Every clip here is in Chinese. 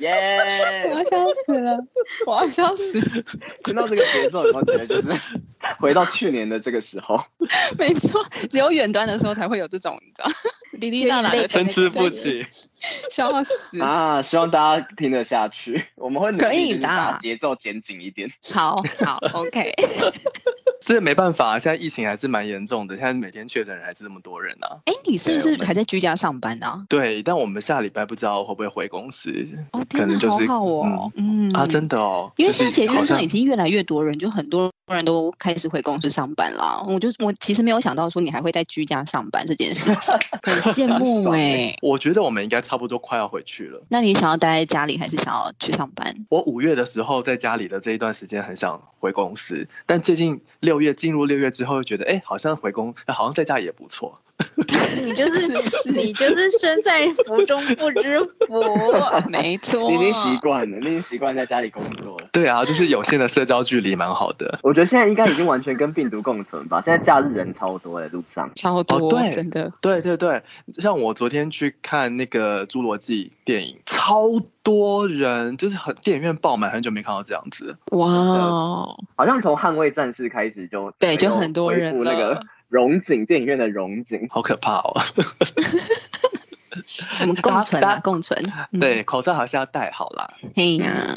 耶！我要笑死了，我要笑死了。听到这个节奏，我觉得就是 回到去年的这个时候。没错，只有远端的时候才会有这种，你知道，滴滴答答的参差不齐，笑死啊！希望大家听得下去，我们会努力把节奏剪紧一点。好好，OK。这没办法，现在疫情还是蛮严重的，现在每天确诊人还是这么多人啊。哎，你是不是还在居家上班呢？对，但我们下礼拜不知道会不会回公司。哦，天哪，好好哦，嗯啊，真的哦，因为现在节目上已经越来越多人，就很多人都开始回公司上班了。我就我其实没有想到说你还会在居家上班这件事情，很羡慕哎。我觉得我们应该差不多快要回去了。那你想要待在家里，还是想要去上班？我五月的时候在家里的这一段时间很想回公司，但最近六月进入六月之后，又觉得哎，好像回公，好像在家也不错。你就是你就是身在福中不知福，没错。你已经习惯了，你已经习惯在家里工作了。对啊，就是有限的社交距离蛮好的。我觉得现在应该已经完全跟病毒共存吧。现在假日人超多在路上，超多，哦、对，真的。对对对，像我昨天去看那个《侏罗纪》电影，超多人，就是很电影院爆满，很久没看到这样子。哇，哦，好像从《捍卫战士》开始就对，就很多人那个。荣景电影院的荣景，好可怕哦！我们共存啊，共存。对，口罩还是要戴好啦。嘿呀，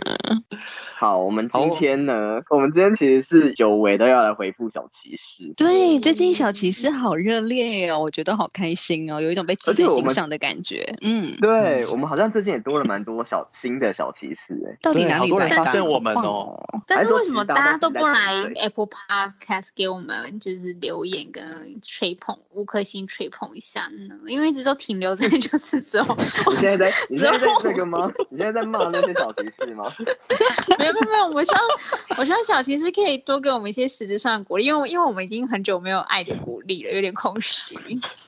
好，我们今天呢，我们今天其实是久违的要来回复小骑士。对，最近小骑士好热烈哦，我觉得好开心哦，有一种被记在心上的感觉。嗯，对，我们好像最近也多了蛮多小新的小骑士哎，到底哪里来的？发现我们哦。但是为什么大家都不来 Apple Podcast 给我们就是留言跟吹捧五颗星吹捧一下呢？因为一直都停留在。就是之后，你现在在你现在在这个吗？你现在在骂那些小骑士吗？没 有没有没有，我希望我希望小骑士可以多给我们一些实质上的鼓励，因为因为我们已经很久没有爱的鼓励了，有点空虚。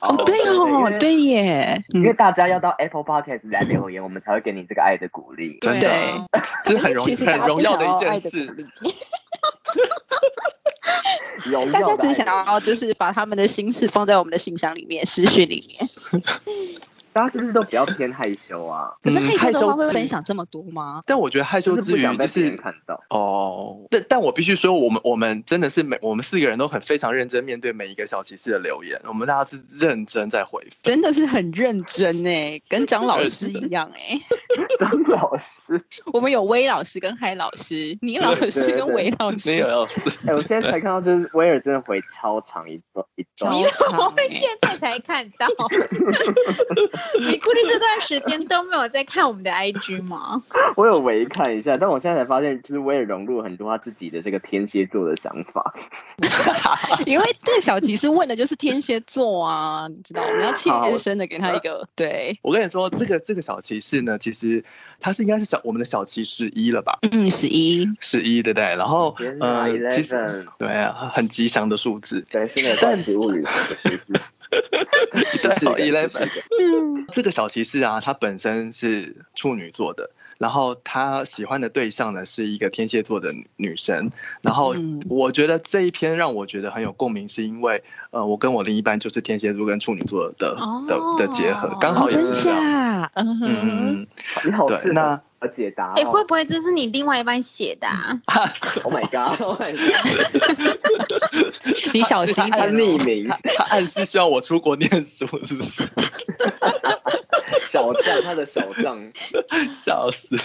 哦，对哦，对耶，因为大家要到 Apple Podcast 来留言，我们才会给你这个爱的鼓励。真的，这是很荣很荣耀的一件事。大家只想要就是把他们的心事放在我们的信箱里面、私讯里面。大家是不是都比较偏害羞啊？可是害羞的话会分享这么多吗？但我觉得害羞之余就是看到哦。但但我必须说，我们我们真的是每我们四个人都很非常认真面对每一个小骑士的留言，我们大家是认真在回复，真的是很认真哎，跟张老师 一样哎。张老师，我们有威老师跟嗨老师，倪老师跟韦老师，没有老师。哎，我现在才看到，就是威尔真的回超长一段一段，你怎么会现在才看到？你估计这段时间都没有在看我们的 IG 吗？我有微看一下，但我现在才发现，就是我也融入了很多他自己的这个天蝎座的想法。因为这个小骑士问的就是天蝎座啊，你知道，我们要切身的给他一个。对，我跟你说，这个这个小骑士呢，其实他是应该是小我们的小骑士一了吧？嗯，十一，十一，对不对？然后，嗯，其实对啊，很吉祥的数字，对，是那个怪奇物语的数字。对，好，eleven。嗯，这个小骑士啊，他本身是处女座的，然后他喜欢的对象呢是一个天蝎座的女生。然后我觉得这一篇让我觉得很有共鸣，是因为呃，我跟我另一半就是天蝎座跟处女座的的的结合，刚好也是这样。嗯嗯，对，那。解答哎，会不会这是你另外一半写的？Oh my god！Oh my god！你小心点，他匿名，他暗示需要我出国念书，是不是？小账，他的小账，笑死！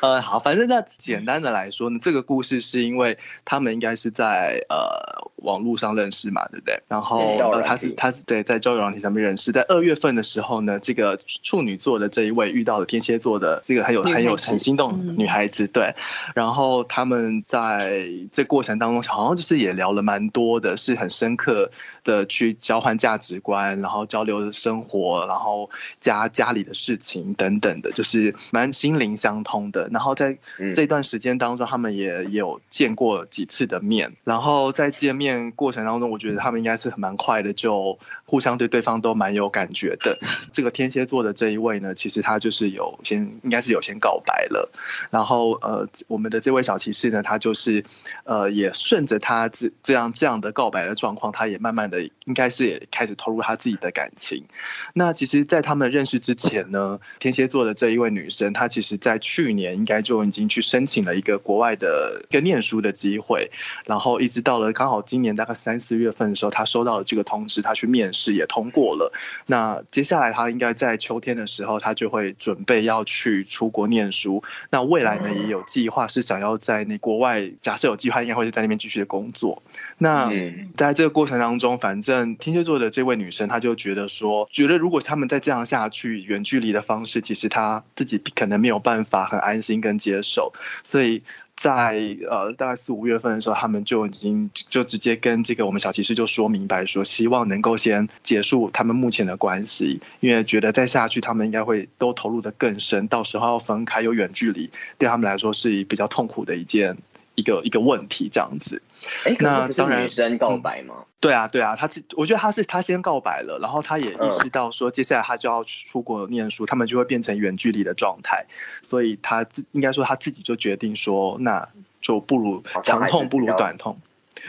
呃，好，反正那简单的来说呢，这个故事是因为他们应该是在呃网络上认识嘛，对不对？然后呃，他是他是对在交友软体上面认识，在二月份的时候呢，这个处女座的这一位遇到了天蝎座的这个很有很有很心动女孩子，对。然后他们在这过程当中，好像就是也聊了蛮多的，是很深刻的去交换价值观，然后交流生活，然后家家里的事情等等的，就是蛮心灵相通。通的，然后在这段时间当中，他们也有见过几次的面，然后在见面过程当中，我觉得他们应该是很蛮快的，就互相对对方都蛮有感觉的。这个天蝎座的这一位呢，其实他就是有先，应该是有先告白了，然后呃，我们的这位小骑士呢，他就是呃，也顺着他这这样这样的告白的状况，他也慢慢的应该是也开始投入他自己的感情。那其实，在他们认识之前呢，天蝎座的这一位女生，她其实在去。去年应该就已经去申请了一个国外的一个念书的机会，然后一直到了刚好今年大概三四月份的时候，他收到了这个通知，他去面试也通过了。那接下来他应该在秋天的时候，他就会准备要去出国念书。那未来呢，也有计划是想要在那国外，假设有计划，应该会是在那边继续的工作。那在这个过程当中，反正天蝎座的这位女生，她就觉得说，觉得如果他们再这样下去，远距离的方式，其实她自己可能没有办法。很安心跟接受，所以在呃大概四五月份的时候，他们就已经就直接跟这个我们小骑士就说明白说，希望能够先结束他们目前的关系，因为觉得再下去他们应该会都投入的更深，到时候要分开有远距离，对他们来说是比较痛苦的一件。一个一个问题这样子，哎、那当然女生告白吗？嗯、对啊，对啊，他自我觉得他是他先告白了，然后他也意识到说接下来他就要出国念书，他们就会变成远距离的状态，所以他自应该说他自己就决定说，那就不如长痛不如短痛，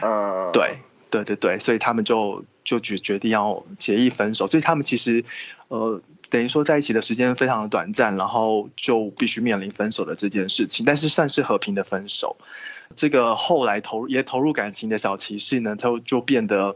嗯，对对对对，所以他们就就决决定要协议分手，所以他们其实呃。等于说在一起的时间非常的短暂，然后就必须面临分手的这件事情，但是算是和平的分手。这个后来投入也投入感情的小骑士呢，他就变得，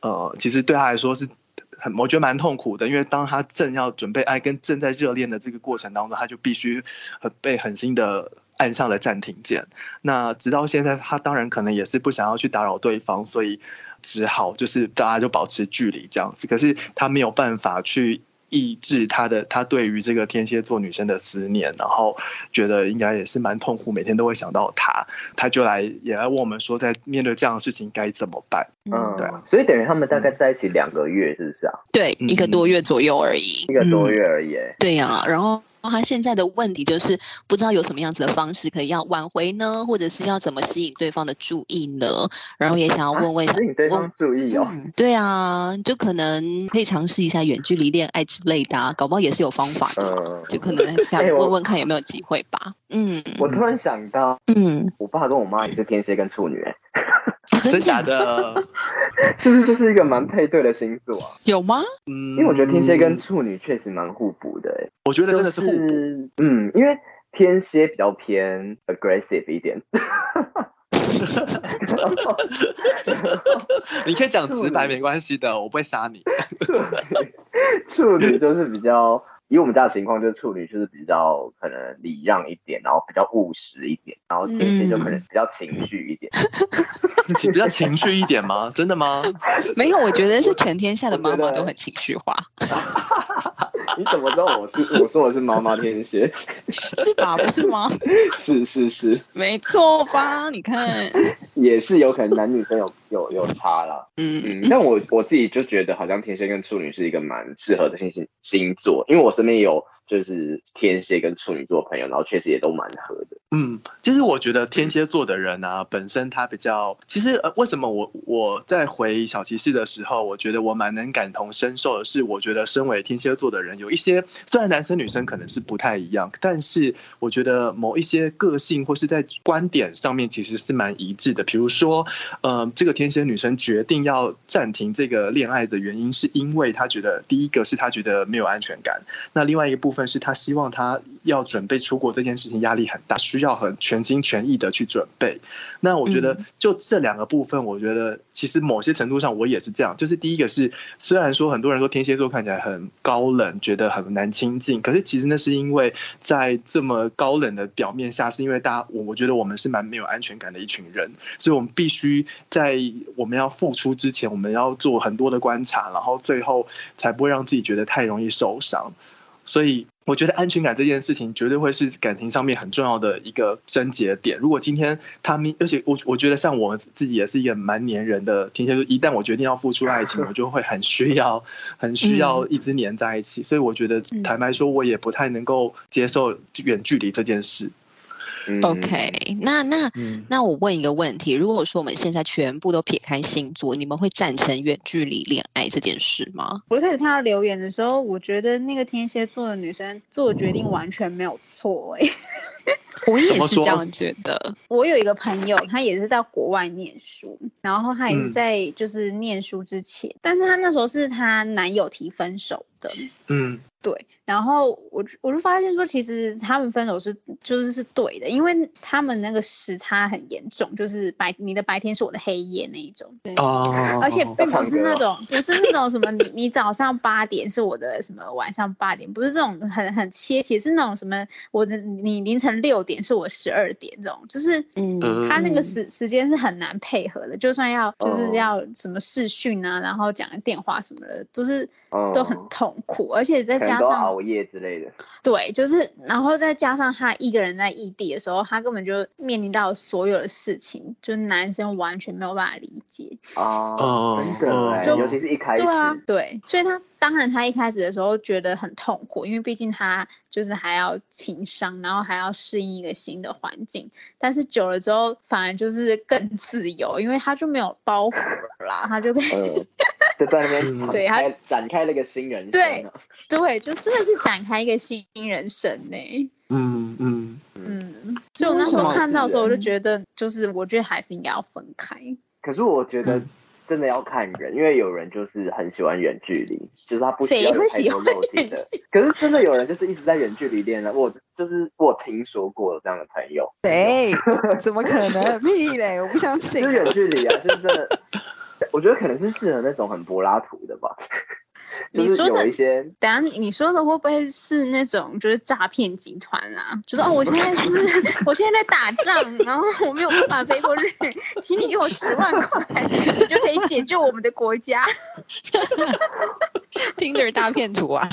呃，其实对他来说是很，我觉得蛮痛苦的，因为当他正要准备爱跟正在热恋的这个过程当中，他就必须很被狠心的按上了暂停键。那直到现在，他当然可能也是不想要去打扰对方，所以只好就是大家就保持距离这样子。可是他没有办法去。抑制他的他对于这个天蝎座女生的思念，然后觉得应该也是蛮痛苦，每天都会想到她，他就来也来问我们说，在面对这样的事情该怎么办？嗯，对，啊所以等于他们大概在一起两个月，是不是啊？对，一个多月左右而已，一个多月而已。对呀，然后。他现在的问题就是不知道有什么样子的方式可以要挽回呢，或者是要怎么吸引对方的注意呢？然后也想要问问，吸引对方注意哦。对啊，就可能可以尝试一下远距离恋爱之类的，啊，搞不好也是有方法的。嗯，就可能 想问问看有没有机会吧。嗯，我突然想到，嗯，我爸跟我妈也是天蝎跟处女。真的假的？是不是就是一个蛮配对的星座啊？有吗？嗯，因为我觉得天蝎跟处女确实蛮互补的。哎，我觉得真的是互补。就是，嗯，因为天蝎比较偏 aggressive 一点。你可以讲直白没关系的，我不会杀你。处女就是比较。以我们家的情况，就是处女就是比较可能礼让一点，然后比较务实一点，然后天蝎就可能比较情绪一点，嗯、比较情绪一点吗？真的吗？没有，我觉得是全天下的妈妈都很情绪化。你怎么知道我是 我说我是妈妈天蝎？是吧？不是吗？是是是，没错吧？你看，也是有可能男女生有有有差啦。嗯嗯，但我我自己就觉得好像天蝎跟处女是一个蛮适合的星星星座，因为我。身边有就是天蝎跟处女座朋友，然后确实也都蛮合的。嗯，就是我觉得天蝎座的人啊，本身他比较，其实呃，为什么我我在回小骑士的时候，我觉得我蛮能感同身受的是，我觉得身为天蝎座的人，有一些虽然男生女生可能是不太一样，但是我觉得某一些个性或是在观点上面其实是蛮一致的。比如说，呃，这个天蝎女生决定要暂停这个恋爱的原因，是因为她觉得第一个是她觉得没有安全感。那另外一个部分是他希望他要准备出国这件事情压力很大，需要很全心全意的去准备。那我觉得就这两个部分，我觉得其实某些程度上我也是这样。就是第一个是，虽然说很多人说天蝎座看起来很高冷，觉得很难亲近，可是其实那是因为在这么高冷的表面下，是因为大家我我觉得我们是蛮没有安全感的一群人，所以我们必须在我们要付出之前，我们要做很多的观察，然后最后才不会让自己觉得太容易受伤。所以我觉得安全感这件事情绝对会是感情上面很重要的一个症结点。如果今天他们，而且我我觉得像我自己也是一个蛮黏人的天蝎座，一旦我决定要付出爱情，我就会很需要，很需要一直黏在一起。所以我觉得坦白说，我也不太能够接受远距离这件事。OK，那那、嗯、那我问一个问题：如果说我们现在全部都撇开星座，你们会赞成远距离恋爱这件事吗？我一开始看到留言的时候，我觉得那个天蝎座的女生做的决定完全没有错哎、欸。我也是这样觉得。我有一个朋友，他也是在国外念书，然后他也是在就是念书之前，嗯、但是他那时候是他男友提分手的。嗯。对，然后我我就发现说，其实他们分手是就是是对的，因为他们那个时差很严重，就是白你的白天是我的黑夜那一种，对，哦、而且并不是那种 不是那种什么你你早上八点是我的什么晚上八点，不是这种很很切切，是那种什么我的你凌晨六点是我十二点这种，就是嗯，他那个时时间是很难配合的，就算要就是要什么视讯啊，然后讲个电话什么的，都、就是都很痛苦，而且再加上。熬夜之类的，对，就是，然后再加上他一个人在异地的时候，他根本就面临到所有的事情，就男生完全没有办法理解。哦，真的，就尤其是一开始，对啊，对，所以他。当然，他一开始的时候觉得很痛苦，因为毕竟他就是还要情商，然后还要适应一个新的环境。但是久了之后，反而就是更自由，因为他就没有包袱了啦，他就可以、呃、就在那边 对他展开了一个新人生。对 对，就真的是展开一个新人生呢。嗯嗯嗯。所以我那时候看到的时候，我就觉得，就是我觉得还是应该要分开。可是我觉得。真的要看人，因为有人就是很喜欢远距离，就是他不需要有太多肉体的。可是真的有人就是一直在远距离恋爱，我就是我听说过有这样的朋友。谁？怎么可能？屁嘞！我不相信。就是远距离啊，就是真的。我觉得可能是适合那种很柏拉图的吧。你说的，等下你你说的会不会是那种就是诈骗集团啊？就是哦，我现在就是我现在在打仗，然后我没有办法飞过去，请你给我十万块，你就可以解救我们的国家。听着大骗徒啊！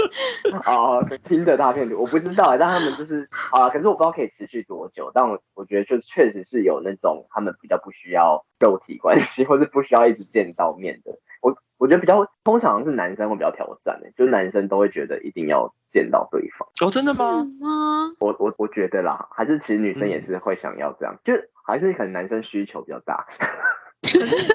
哦，听着大骗徒，我不知道，但他们就是啊，可是我不知道可以持续多久，但我我觉得就确实是有那种他们比较不需要肉体关系，或是不需要一直见到面的。我。我觉得比较通常是男生会比较挑战的，就是男生都会觉得一定要见到对方。哦，真的吗？吗？我我我觉得啦，还是其实女生也是会想要这样，嗯、就还是可能男生需求比较大。可是，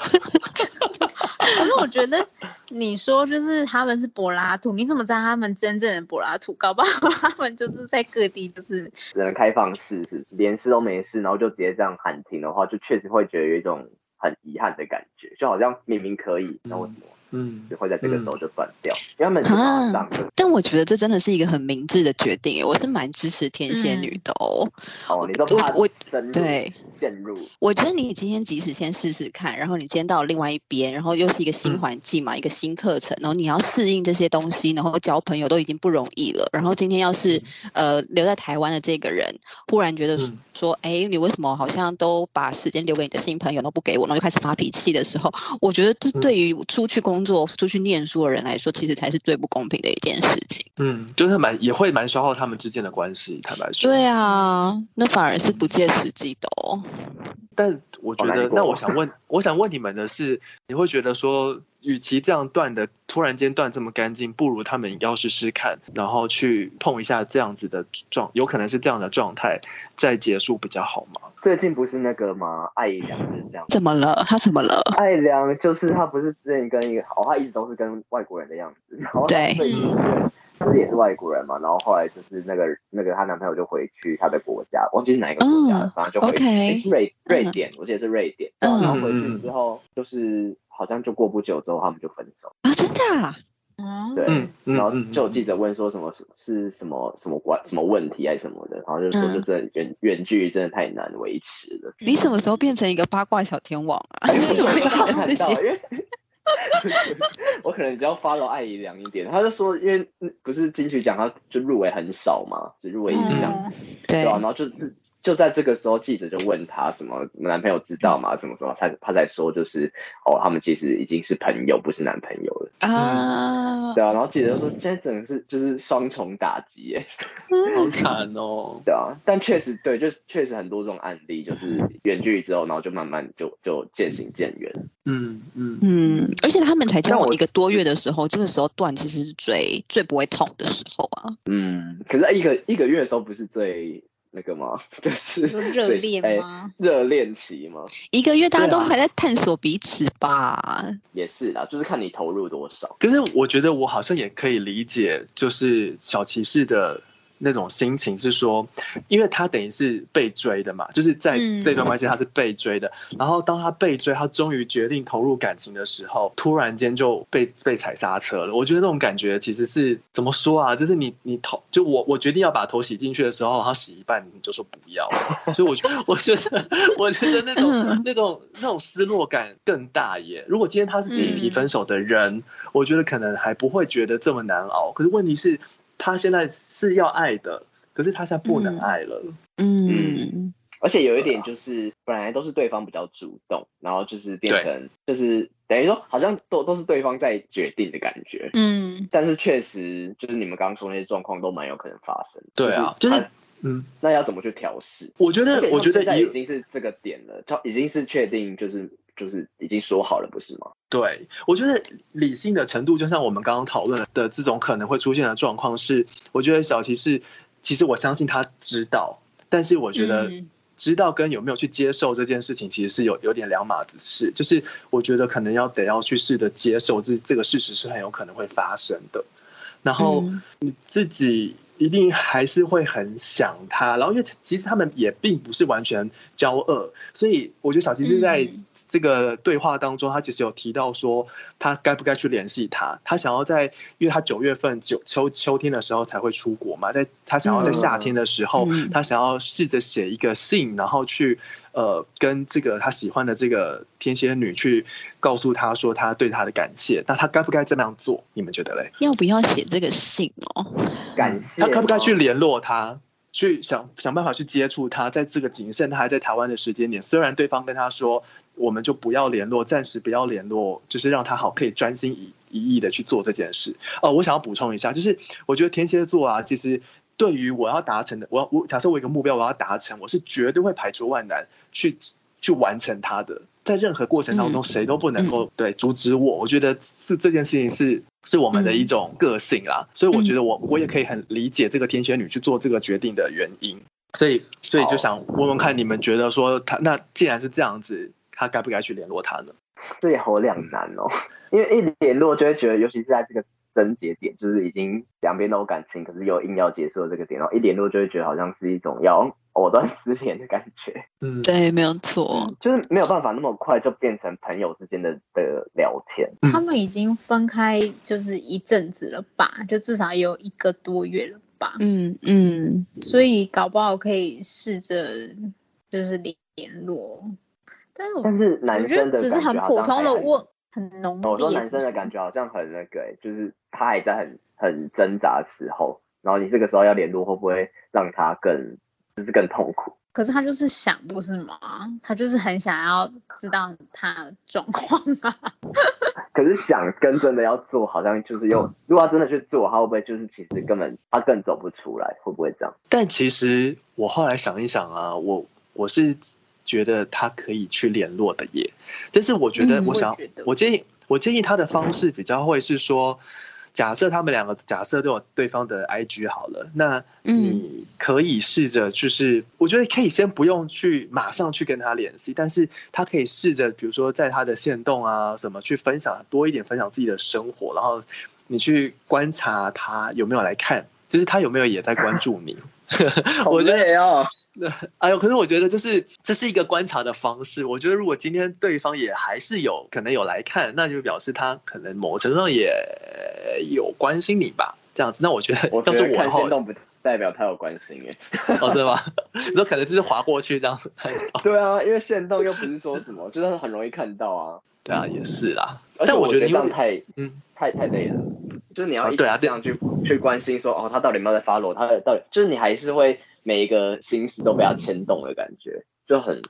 可是我觉得你说就是他们是柏拉图，你怎么知道他们真正的柏拉图？搞不好他们就是在各地就是人开放式，是连试都没试，然后就直接这样喊停的话，就确实会觉得有一种很遗憾的感觉，就好像明明可以，那为什么？嗯，就会在这个时候就断掉，嗯、因为他们是这样的。但我觉得这真的是一个很明智的决定，我是蛮支持天蝎女的哦。嗯、哦，你都怕我对陷入。我觉得你今天即使先试试看，然后你今天到另外一边，然后又是一个新环境嘛，嗯、一个新课程，然后你要适应这些东西，然后交朋友都已经不容易了。然后今天要是、嗯、呃留在台湾的这个人，忽然觉得说，哎、嗯，你为什么好像都把时间留给你的新朋友都不给我，然后就开始发脾气的时候，我觉得这对于出去工作、出去念书的人来说，其实才是最不公平的一件事情。嗯，就是蛮也会蛮消耗他们之间的关系，坦白说。对啊，那反而是不切实际的哦。但我觉得，那我想问，我想问你们的是，你会觉得说，与其这样断的，突然间断这么干净，不如他们要试试看，然后去碰一下这样子的状，有可能是这样的状态，再结束比较好吗？最近不是那个吗？艾良是这样。怎么了？他怎么了？艾良就是他，不是之前跟一个，哦，他一直都是跟外国人的样子，然后对。他是也是外国人嘛，然后后来就是那个那个她男朋友就回去他的国家，忘记是哪一个国家了，反正就回去、欸、是瑞瑞典，我记得是瑞典。然后回去之后，就是好像就过不久之后他们就分手啊，真的？啊对，然后就有记者问说什么是什么什么关什么问题还是什么的，然后就说就真远远距离真的太难维持了。你什么时候变成一个八卦小天王啊？因为我看到，因为 我可能比较 follow 艾怡良一点，他就说因为不是金曲奖，他就入围很少嘛，只入围一项，对吧？然后就是。就在这个时候，记者就问他什么男朋友知道吗？什么什么，他他才说就是哦，他们其实已经是朋友，不是男朋友了啊。对啊，然后记者就说现在整个是就是双重打击，哎，好惨哦。对啊，但确实对，就确实很多这种案例，就是远距离之后，然后就慢慢就就渐行渐远。嗯嗯嗯，而且他们才交往一个多月的时候，这个时候断其实是最最不会痛的时候啊。嗯，可是一个一个月的时候不是最。那个吗？就是热恋吗？热恋期吗？一个月大家都还在探索彼此吧。啊、也是啦，就是看你投入多少。可是我觉得我好像也可以理解，就是小骑士的。那种心情是说，因为他等于是被追的嘛，就是在这段关系他是被追的，嗯、然后当他被追，他终于决定投入感情的时候，突然间就被被踩刹车了。我觉得那种感觉其实是怎么说啊？就是你你头就我我决定要把头洗进去的时候，然后洗一半你就说不要，所以我觉得 我觉得我觉得那种、嗯、那种那种失落感更大耶。如果今天他是自己提分手的人，嗯、我觉得可能还不会觉得这么难熬。可是问题是。他现在是要爱的，可是他现在不能爱了。嗯，嗯，而且有一点就是，本来都是对方比较主动，然后就是变成就是等于说，好像都都是对方在决定的感觉。嗯，但是确实就是你们刚刚说那些状况都蛮有可能发生。对啊，就是嗯，那要怎么去调试？我觉得，我觉得已经是这个点了，就已经是确定就是。就是已经说好了，不是吗？对，我觉得理性的程度，就像我们刚刚讨论的这种可能会出现的状况是，我觉得小琪是其实我相信他知道，但是我觉得知道跟有没有去接受这件事情，其实是有有点两码子事。就是我觉得可能要得要去试着接受这这个事实是很有可能会发生的，然后你自己。一定还是会很想他，然后因为其实他们也并不是完全交恶，所以我觉得小琪是在这个对话当中，他其实有提到说他该不该去联系他，他想要在，因为他九月份九秋秋天的时候才会出国嘛，在他想要在夏天的时候，他想要试着写一个信，然后去。呃，跟这个他喜欢的这个天蝎女去告诉他说他对他的感谢，那他该不该这样做？你们觉得嘞？要不要写这个信哦？感谢他该不该去联络他，去想想办法去接触他，在这个谨慎他还在台湾的时间点，虽然对方跟他说我们就不要联络，暂时不要联络，就是让他好可以专心一一意的去做这件事。哦，我想要补充一下，就是我觉得天蝎座啊，其实。对于我要达成的，我要我假设我一个目标我要达成，我是绝对会排除万难去去完成它的。在任何过程当中，谁都不能够、嗯、对阻止我。我觉得是这件事情是是我们的一种个性啦，嗯、所以我觉得我我也可以很理解这个天蝎女去做这个决定的原因。所以所以就想问问看，你们觉得说他那既然是这样子，他该不该去联络他呢？这也好两难哦，因为一联络就会觉得，尤其是在这个。症结点就是已经两边都有感情，可是又硬要结束的这个点，然后一联络就会觉得好像是一种要藕断丝连的感觉。嗯，对，没有错，就是没有办法那么快就变成朋友之间的的聊天。他们已经分开就是一阵子了吧，就至少也有一个多月了吧。嗯嗯，所以搞不好可以试着就是联联络，但是我但是男生的只是很普通的问。很浓烈。我说男生的感觉好像很那个、欸，就是他还在很很挣扎的时候，然后你这个时候要联络，会不会让他更就是更痛苦？可是他就是想，不是吗？他就是很想要知道他的状况啊。可是想跟真的要做，好像就是又如果他真的去做，他会不会就是其实根本他更走不出来？会不会这样？但其实我后来想一想啊，我我是。觉得他可以去联络的耶，但是我觉得，我想，我建议，我建议他的方式比较会是说，假设他们两个假设都有对方的 IG 好了，那你可以试着，就是我觉得可以先不用去马上去跟他联系，但是他可以试着，比如说在他的线动啊什么去分享多一点，分享自己的生活，然后你去观察他有没有来看，就是他有没有也在关注你。我觉得也要。哎呦，可是我觉得就是这是一个观察的方式。我觉得如果今天对方也还是有可能有来看，那就表示他可能某程度上也有关心你吧。这样子，那我觉得，我觉得看限动不代表他有关心耶。哦，对吗？你说可能就是划过去这样子。对啊，因为限动又不是说什么，就是很容易看到啊。对啊，也是啦。但我觉得这样太，嗯，太太累了。就是你要一直这样去去关心说，哦，他到底有没有在 follow？他到底就是你还是会。每一个心思都被他牵动的感觉，就很，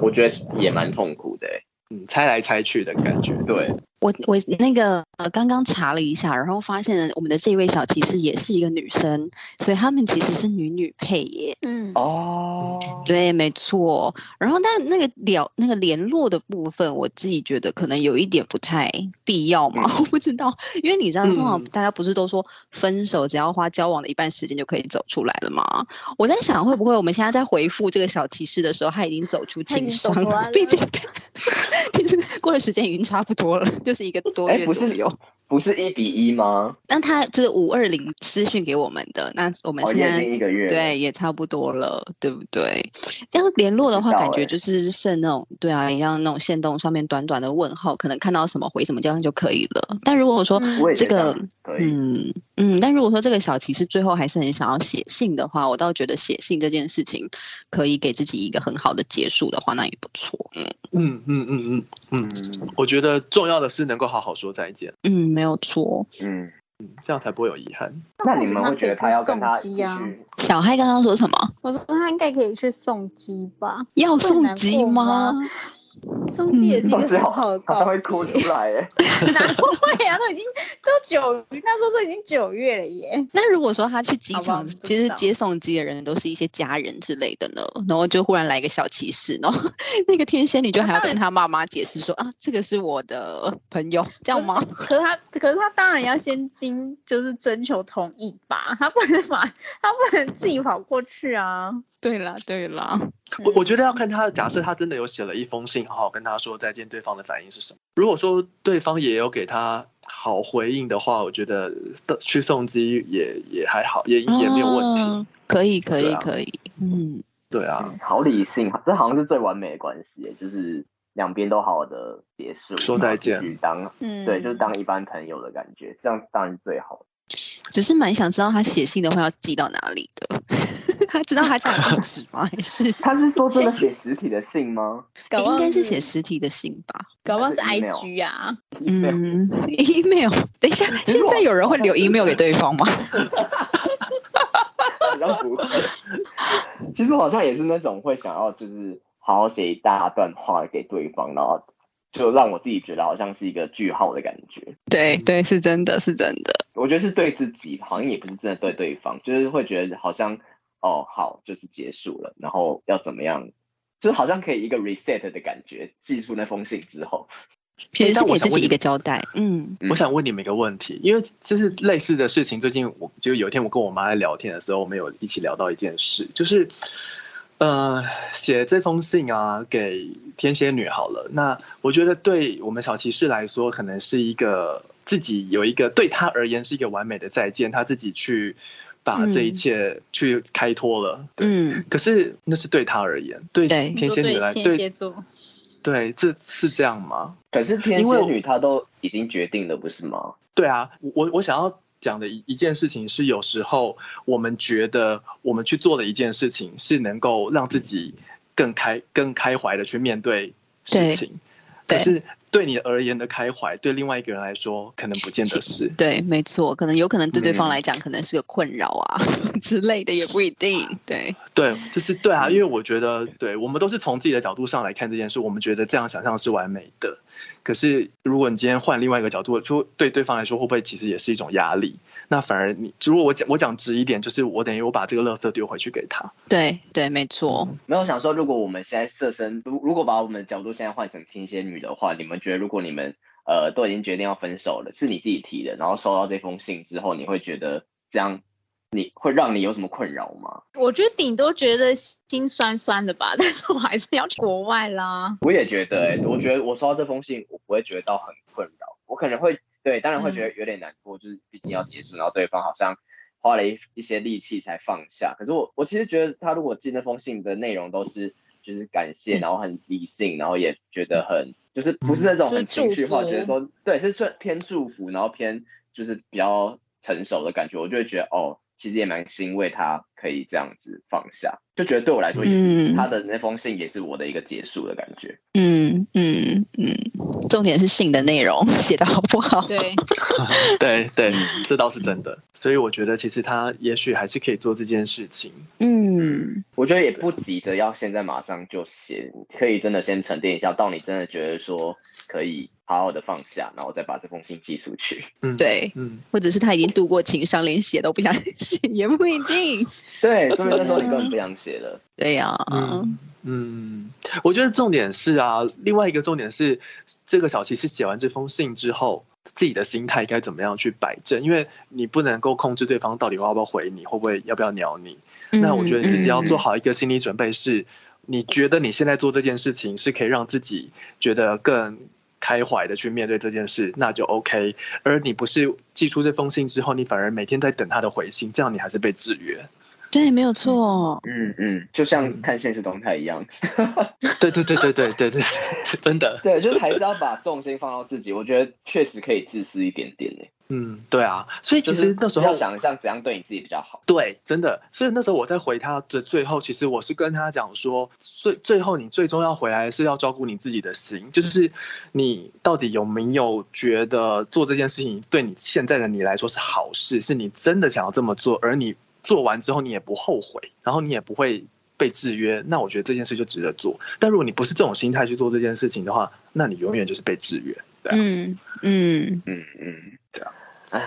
我觉得也蛮痛苦的，嗯，猜来猜去的感觉，对。我我那个呃刚刚查了一下，然后发现我们的这位小骑士也是一个女生，所以他们其实是女女配耶。嗯哦，对，没错。然后但那个聊那个联络的部分，我自己觉得可能有一点不太必要嘛，我不知道，因为你知道，通常大家不是都说分手只要花交往的一半时间就可以走出来了吗？我在想会不会我们现在在回复这个小骑士的时候，他已经走出情伤了，毕竟 其实过的时间已经差不多了。就是一个多月左右。不是一比一吗？那他这是五二零私讯给我们的，那我们现在、哦、一个月对也差不多了，对不对？这样联络的话，感觉就是剩那种对啊，一样那种线动上面短短的问号，可能看到什么回什么这样就可以了。但如果说这个嗯嗯，但如果说这个小骑士最后还是很想要写信的话，我倒觉得写信这件事情可以给自己一个很好的结束的话，那也不错。嗯嗯嗯嗯嗯嗯，我觉得重要的是能够好好说再见。嗯。没有错，嗯嗯，这样才不会有遗憾。那你们会觉得他要跟他送机啊？小嗨刚刚说什么？我说他应该可以去送机吧？要送机吗？送机也是一个很好的告别，他会哭出来耶。哪会啊？都已经都九，那时候都已经九月了耶。那如果说他去机场，其实接送机的人都是一些家人之类的呢，然后就忽然来一个小骑士，然后 那个天仙女就还要跟他妈妈解释说啊，这个是我的朋友，这样吗？可是他，可是他当然要先经就是征求同意吧，他不能把，他不能自己跑过去啊。对啦，对啦，我我觉得要看他，假设他真的有写了一封信，好好跟他说再见，对方的反应是什么？如果说对方也有给他好回应的话，我觉得去送机也也还好，也也没有问题。嗯、可以，可以，可以。嗯，对啊，好理性，这好像是最完美的关系，就是两边都好好的结束，说再见，当嗯，对，就是当一般朋友的感觉，这样当然是最好的。只是蛮想知道他写信的话要寄到哪里的，他 知道他家地址吗？还是他是说真的写实体的信吗？应该是写实体的信吧，搞不好是 IG 啊，嗯，email。等一下，现在有人会留 email 给对方吗？好像不会。其实我好像也是那种会想要就是好好写一大段话给对方，然后。就让我自己觉得好像是一个句号的感觉。对对，是真的，是真的。我觉得是对自己，好像也不是真的对对方，就是会觉得好像哦，好，就是结束了，然后要怎么样，就是好像可以一个 reset 的感觉。寄出那封信之后，其实是给自己一个交代。嗯，我想问你们一个问题，因为就是类似的事情，最近我就有一天我跟我妈在聊天的时候，我们有一起聊到一件事，就是。呃，写这封信啊，给天蝎女好了。那我觉得对我们小骑士来说，可能是一个自己有一个对他而言是一个完美的再见，他自己去把这一切去开脱了。嗯，对。可是那是对他而言，对天蝎女来，对天蝎座，对，这是这样吗？可是天蝎女她都已经决定了，不是吗？对啊，我我想要。讲的一一件事情是，有时候我们觉得我们去做的一件事情是能够让自己更开、更开怀的去面对事情，可是对你而言的开怀，对另外一个人来说可能不见得是。对，没错，可能有可能对对方来讲可能是个困扰啊、嗯、之类的，也不一定。对，对，就是对啊，因为我觉得，对我们都是从自己的角度上来看这件事，我们觉得这样想象是完美的。可是，如果你今天换另外一个角度，就对对方来说，会不会其实也是一种压力？那反而你，如果我讲我讲直一点，就是我等于我把这个垃圾丢回去给他。对对，没错。没有想说，如果我们现在设身，如如果把我们的角度现在换成天蝎女的话，你们觉得，如果你们呃都已经决定要分手了，是你自己提的，然后收到这封信之后，你会觉得这样？你会让你有什么困扰吗？我觉得顶多觉得心酸酸的吧，但是我还是要去国外啦。我也觉得、欸，我觉得我收到这封信，我不会觉得到很困扰，我可能会对，当然会觉得有点难过，嗯、就是毕竟要结束，然后对方好像花了一一些力气才放下。可是我我其实觉得他如果寄那封信的内容都是就是感谢，然后很理性，然后也觉得很就是不是那种很情绪化，觉得说对是算偏祝福，然后偏就是比较成熟的感觉，我就会觉得哦。其实也蛮欣慰，他可以这样子放下，就觉得对我来说也是他的那封信也是我的一个结束的感觉。嗯嗯嗯，重点是信的内容写的好不好？对 对对，这倒是真的。所以我觉得其实他也许还是可以做这件事情。嗯，我觉得也不急着要现在马上就写，可以真的先沉淀一下，到你真的觉得说可以。好好的放下，然后再把这封信寄出去。嗯，对，嗯，或者是他已经度过情伤，连写都不想写，也不一定。对，说明那时候你根本不想写了。对呀、啊，嗯嗯，我觉得重点是啊，另外一个重点是，这个小琪是写完这封信之后，自己的心态该怎么样去摆正，因为你不能够控制对方到底要不要回你，会不会要不要鸟你。嗯、那我觉得你自己要做好一个心理准备，是你觉得你现在做这件事情是可以让自己觉得更。开怀的去面对这件事，那就 OK。而你不是寄出这封信之后，你反而每天在等他的回信，这样你还是被制约。对，没有错。嗯嗯，就像看现实动态一样。对对对对对对对，真的。对，就是还是要把重心放到自己。我觉得确实可以自私一点点诶。嗯，对啊，所以其实那时候要想一下怎样对你自己比较好。对，真的。所以那时候我在回他的最后，其实我是跟他讲说，最最后你最终要回来是要照顾你自己的心，就是你到底有没有觉得做这件事情对你现在的你来说是好事，是你真的想要这么做，而你做完之后你也不后悔，然后你也不会被制约，那我觉得这件事就值得做。但如果你不是这种心态去做这件事情的话，那你永远就是被制约。对啊。嗯嗯嗯嗯。唉，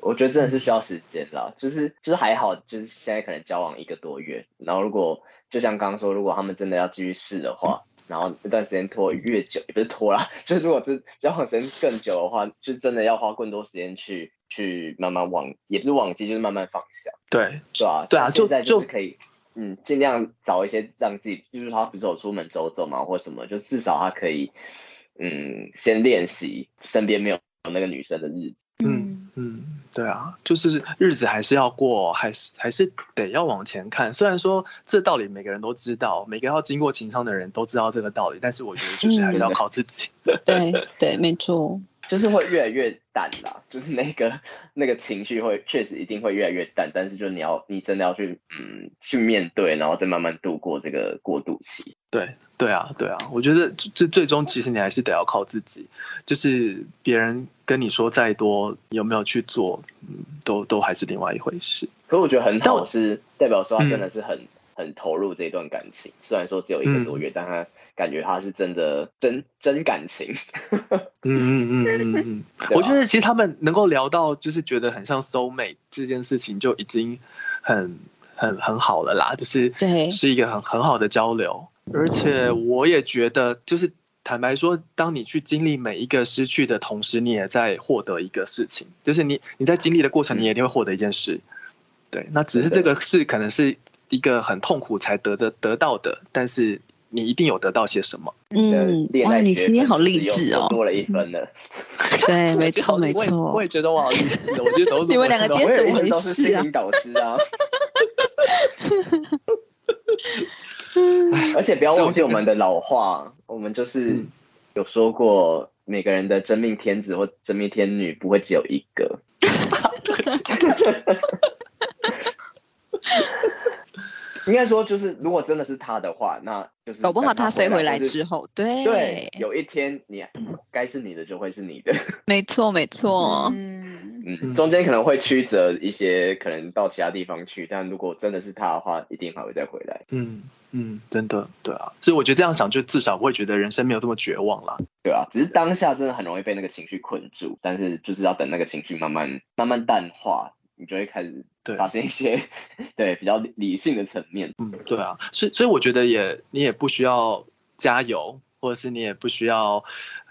我觉得真的是需要时间啦，就是就是还好，就是现在可能交往一个多月，然后如果就像刚刚说，如果他们真的要继续试的话，然后那段时间拖越久，也不是拖啦，就是如果这交往时间更久的话，就真的要花更多时间去去慢慢忘，也不是忘记，就是慢慢放下。对，对啊，对啊，现在就是可以，嗯，尽量找一些让自己，就是他比如说我出门走走嘛，或什么，就至少他可以，嗯，先练习身边没有那个女生的日子。嗯嗯，对啊，就是日子还是要过，还是还是得要往前看。虽然说这道理每个人都知道，每个要经过情伤的人都知道这个道理，但是我觉得就是还是要靠自己。嗯、对对，没错，就是会越来越淡啦，就是那个那个情绪会确实一定会越来越淡，但是就你要你真的要去嗯去面对，然后再慢慢度过这个过渡期。对。对啊，对啊，我觉得这最终其实你还是得要靠自己，就是别人跟你说再多，有没有去做，嗯，都都还是另外一回事。可是我觉得很好，是代表说他真的是很、嗯、很投入这段感情，虽然说只有一个多月，嗯、但他感觉他是真的真真感情。嗯嗯嗯嗯 嗯，我觉得其实他们能够聊到，就是觉得很像 soul mate 这件事情，就已经很很很好了啦，就是对，是一个很很好的交流。而且我也觉得，就是坦白说，当你去经历每一个失去的同时，你也在获得一个事情，就是你你在经历的过程，你也一定会获得一件事。对，那只是这个事可能是一个很痛苦才得的得到的，但是你一定有得到些什么。嗯，哇，你今天好励志哦，多了一分了。对，没错 没错，我也觉得我好励志，我觉得你们两个今天怎么回事啊？导师啊。而且不要忘记我们的老话，我们就是有说过，每个人的真命天子或真命天女不会只有一个。应该说，就是如果真的是他的话，那就是搞不好他飞回来之后，对对，有一天你该是你的就会是你的。没错，没错。嗯嗯，中间可能会曲折一些，可能到其他地方去，但如果真的是他的话，一定还会再回来。嗯嗯，真的，对啊。所以我觉得这样想，就至少不会觉得人生没有这么绝望啦。对啊，只是当下真的很容易被那个情绪困住，但是就是要等那个情绪慢慢慢慢淡化。你就会开始发生一些，对比较理性的层面。嗯，对啊，所以所以我觉得也你也不需要加油，或者是你也不需要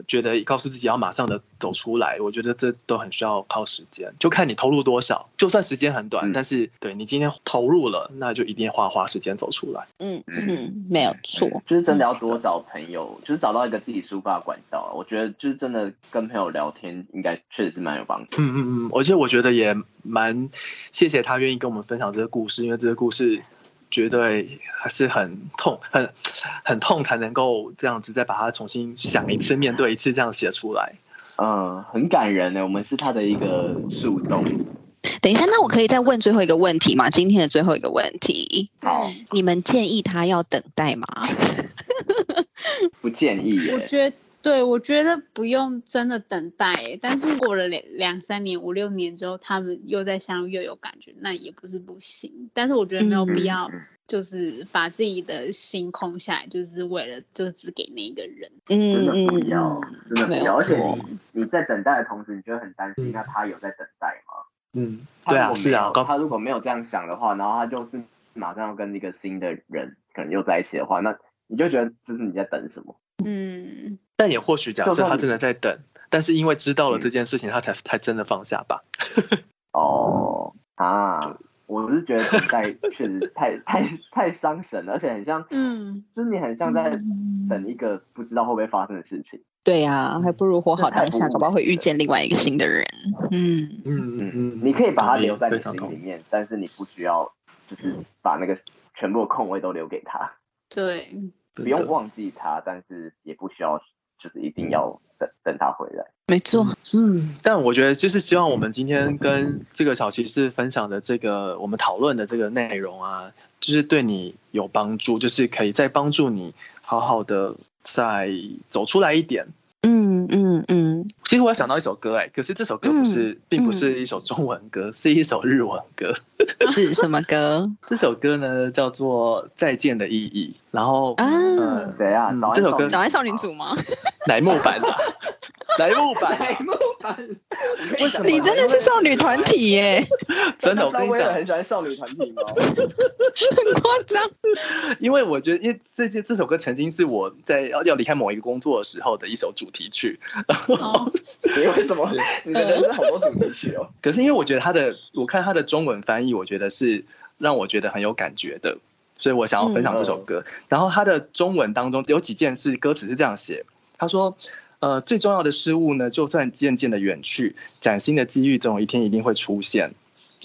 觉得告诉自己要马上的走出来。我觉得这都很需要靠时间，就看你投入多少。就算时间很短，嗯、但是对你今天投入了，那就一定要花花时间走出来。嗯嗯，没有错，就是真的要多找朋友，就是找到一个自己抒发的管道。我觉得就是真的跟朋友聊天，应该确实是蛮有帮助。嗯嗯嗯，而且我觉得也蛮谢谢他愿意跟我们分享这个故事，因为这个故事。绝对还是很痛，很很痛，才能够这样子再把它重新想一次，面对一次，这样写出来。嗯，很感人呢。我们是他的一个树洞。等一下，那我可以再问最后一个问题吗？今天的最后一个问题。好，你们建议他要等待吗？不建议耶。我觉得。对，我觉得不用真的等待，但是过了两两三年、五六年之后，他们又再相遇，又有感觉，那也不是不行。但是我觉得没有必要，就是把自己的心空下来，就是为了就只给那一个人。嗯，真的不要，真的不要。而且你你在等待的同时，你就会很担心，那他有在等待吗？嗯，对啊，是啊。他如果没有这样想的话，然后他就是马上要跟一个新的人可能又在一起的话，那你就觉得这是你在等什么？嗯。但也或许假设他真的在等，但是因为知道了这件事情，他才才真的放下吧。哦啊，我是觉得等待确实太太太伤神了，而且很像，嗯，就是你很像在等一个不知道会不会发生的事情。对呀，还不如活好当下，搞不好会遇见另外一个新的人。嗯嗯嗯嗯，你可以把他留在你心里面，但是你不需要就是把那个全部的空位都留给他。对，不用忘记他，但是也不需要。就是一定要等等他回来，没错，嗯，但我觉得就是希望我们今天跟这个小骑士分享的这个我们讨论的这个内容啊，就是对你有帮助，就是可以再帮助你好好的再走出来一点。嗯嗯嗯，其实我想到一首歌哎，可是这首歌不是，嗯、并不是一首中文歌，嗯、是一首日文歌。是什么歌？这首歌呢叫做《再见的意义》，然后啊，谁啊？这首歌早安少女组吗？乃木坂的。乃木坂，乃木坂，为什么？你真的是少女团体耶！真的，我跟你讲，很喜欢少女团体吗？很夸张。因为我觉得，因为这些这首歌曾经是我在要要离开某一个工作的时候的一首主题曲。你为什么？你的人生好多主题曲哦。可是因为我觉得他的，我看他的中文翻译，我觉得是让我觉得很有感觉的，所以我想要分享这首歌。然后它的中文当中有几件事，歌词是这样写，他说。呃，最重要的事物呢，就算渐渐的远去，崭新的机遇总有一天一定会出现。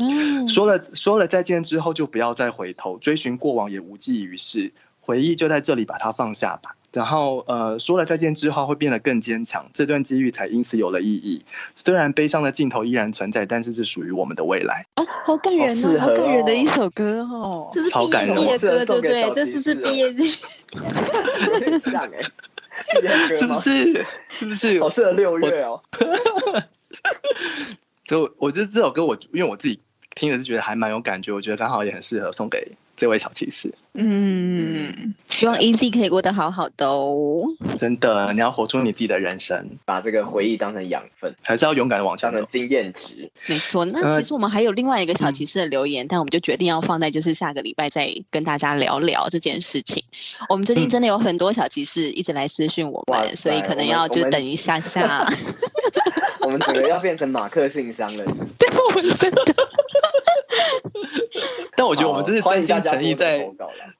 嗯，说了说了再见之后，就不要再回头，追寻过往也无济于事，回忆就在这里，把它放下吧。然后，呃，说了再见之后会变得更坚强，这段机遇才因此有了意义。虽然悲伤的尽头依然存在，但是是属于我们的未来。啊，好感人哦，好感人的一首歌哦，这是毕业季的歌，对不对？这是是毕业季。是不是？是不是？好适合六月哦。就我觉得这首歌，我因为我自己听了是觉得还蛮有感觉，我觉得刚好也很适合送给这位小骑士。嗯，希望 EZ 可以过得好好的哦。真的，你要活出你自己的人生，把这个回忆当成养分，还是要勇敢的往前走。当成经验值。没错，那其实我们还有另外一个小骑士的留言，嗯、但我们就决定要放在就是下个礼拜再跟大家聊聊这件事情。我们最近真的有很多小骑士一直来私讯我们，嗯、所以可能要就等一下下。我们整个要变成马克信箱了，是不是？对，我们真的。但我觉得我们真是真心诚意在，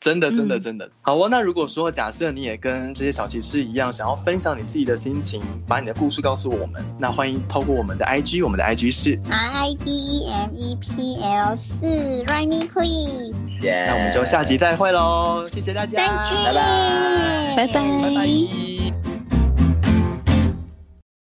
真的，真的，真的。好哦，那如果说假设你也跟这些小骑士一样，想要分享你自己的心情，把你的故事告诉我们，那欢迎透过我们的 IG，我们的 IG 是 R I D E M E P L 四，Write me please。那我们就下集再会喽，谢谢大家，再见，拜拜，拜拜。